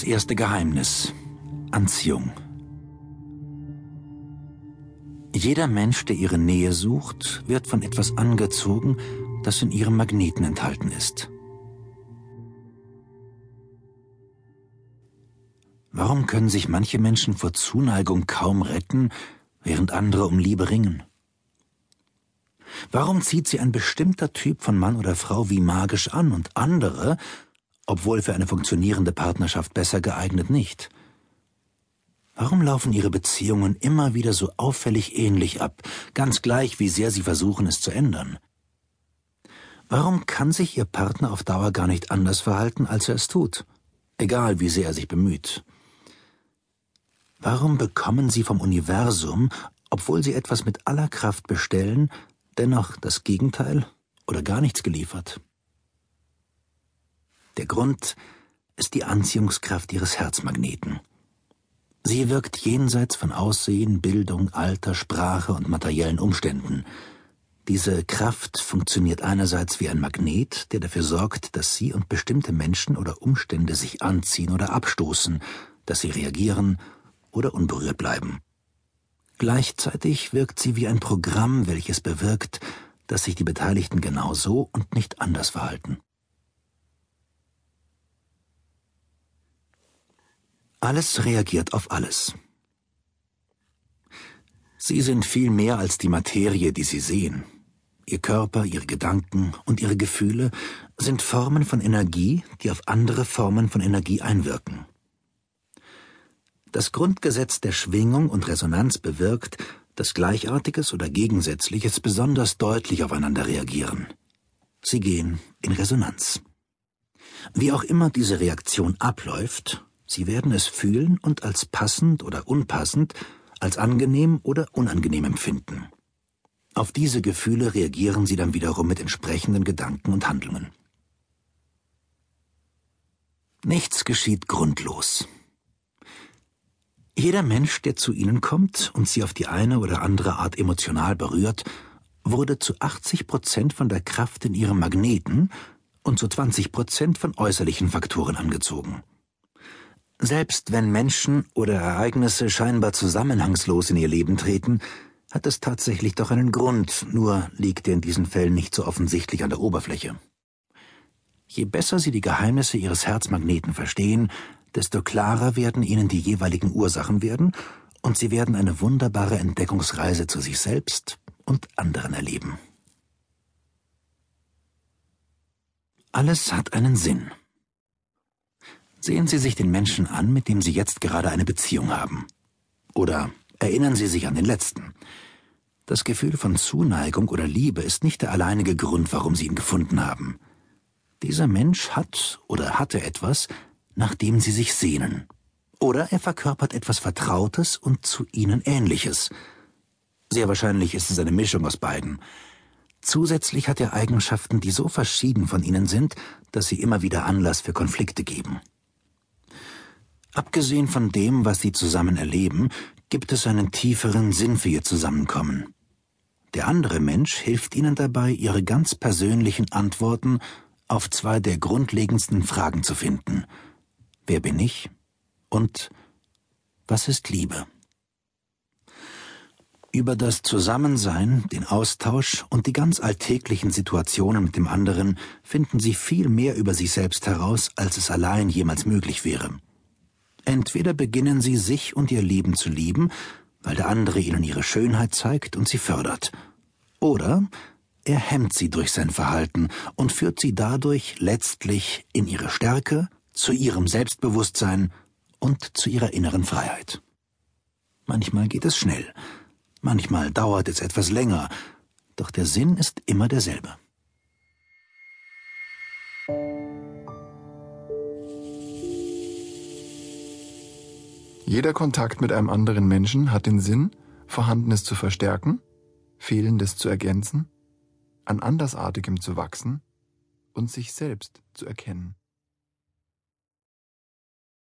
das erste Geheimnis. Anziehung. Jeder Mensch, der ihre Nähe sucht, wird von etwas angezogen, das in ihrem Magneten enthalten ist. Warum können sich manche Menschen vor Zuneigung kaum retten, während andere um Liebe ringen? Warum zieht sie ein bestimmter Typ von Mann oder Frau wie magisch an und andere, obwohl für eine funktionierende Partnerschaft besser geeignet, nicht? Warum laufen ihre Beziehungen immer wieder so auffällig ähnlich ab, ganz gleich, wie sehr sie versuchen, es zu ändern? Warum kann sich ihr Partner auf Dauer gar nicht anders verhalten, als er es tut, egal wie sehr er sich bemüht? Warum bekommen sie vom Universum, obwohl sie etwas mit aller Kraft bestellen, dennoch das Gegenteil oder gar nichts geliefert? Der Grund ist die Anziehungskraft ihres Herzmagneten. Sie wirkt jenseits von Aussehen, Bildung, Alter, Sprache und materiellen Umständen. Diese Kraft funktioniert einerseits wie ein Magnet, der dafür sorgt, dass Sie und bestimmte Menschen oder Umstände sich anziehen oder abstoßen, dass sie reagieren oder unberührt bleiben. Gleichzeitig wirkt sie wie ein Programm, welches bewirkt, dass sich die Beteiligten genauso und nicht anders verhalten. Alles reagiert auf alles. Sie sind viel mehr als die Materie, die Sie sehen. Ihr Körper, Ihre Gedanken und Ihre Gefühle sind Formen von Energie, die auf andere Formen von Energie einwirken. Das Grundgesetz der Schwingung und Resonanz bewirkt, dass Gleichartiges oder Gegensätzliches besonders deutlich aufeinander reagieren. Sie gehen in Resonanz. Wie auch immer diese Reaktion abläuft, Sie werden es fühlen und als passend oder unpassend, als angenehm oder unangenehm empfinden. Auf diese Gefühle reagieren Sie dann wiederum mit entsprechenden Gedanken und Handlungen. Nichts geschieht grundlos. Jeder Mensch, der zu Ihnen kommt und Sie auf die eine oder andere Art emotional berührt, wurde zu 80 Prozent von der Kraft in Ihrem Magneten und zu 20 Prozent von äußerlichen Faktoren angezogen. Selbst wenn Menschen oder Ereignisse scheinbar zusammenhangslos in ihr Leben treten, hat es tatsächlich doch einen Grund, nur liegt er in diesen Fällen nicht so offensichtlich an der Oberfläche. Je besser Sie die Geheimnisse Ihres Herzmagneten verstehen, desto klarer werden Ihnen die jeweiligen Ursachen werden, und Sie werden eine wunderbare Entdeckungsreise zu sich selbst und anderen erleben. Alles hat einen Sinn. Sehen Sie sich den Menschen an, mit dem Sie jetzt gerade eine Beziehung haben. Oder erinnern Sie sich an den letzten. Das Gefühl von Zuneigung oder Liebe ist nicht der alleinige Grund, warum Sie ihn gefunden haben. Dieser Mensch hat oder hatte etwas, nach dem Sie sich sehnen. Oder er verkörpert etwas Vertrautes und zu Ihnen Ähnliches. Sehr wahrscheinlich ist es eine Mischung aus beiden. Zusätzlich hat er Eigenschaften, die so verschieden von Ihnen sind, dass sie immer wieder Anlass für Konflikte geben. Abgesehen von dem, was sie zusammen erleben, gibt es einen tieferen Sinn für ihr Zusammenkommen. Der andere Mensch hilft ihnen dabei, ihre ganz persönlichen Antworten auf zwei der grundlegendsten Fragen zu finden. Wer bin ich? Und was ist Liebe? Über das Zusammensein, den Austausch und die ganz alltäglichen Situationen mit dem anderen finden sie viel mehr über sich selbst heraus, als es allein jemals möglich wäre. Entweder beginnen sie sich und ihr Leben zu lieben, weil der andere ihnen ihre Schönheit zeigt und sie fördert, oder er hemmt sie durch sein Verhalten und führt sie dadurch letztlich in ihre Stärke, zu ihrem Selbstbewusstsein und zu ihrer inneren Freiheit. Manchmal geht es schnell, manchmal dauert es etwas länger, doch der Sinn ist immer derselbe. Jeder Kontakt mit einem anderen Menschen hat den Sinn, Vorhandenes zu verstärken, Fehlendes zu ergänzen, an Andersartigem zu wachsen und sich selbst zu erkennen.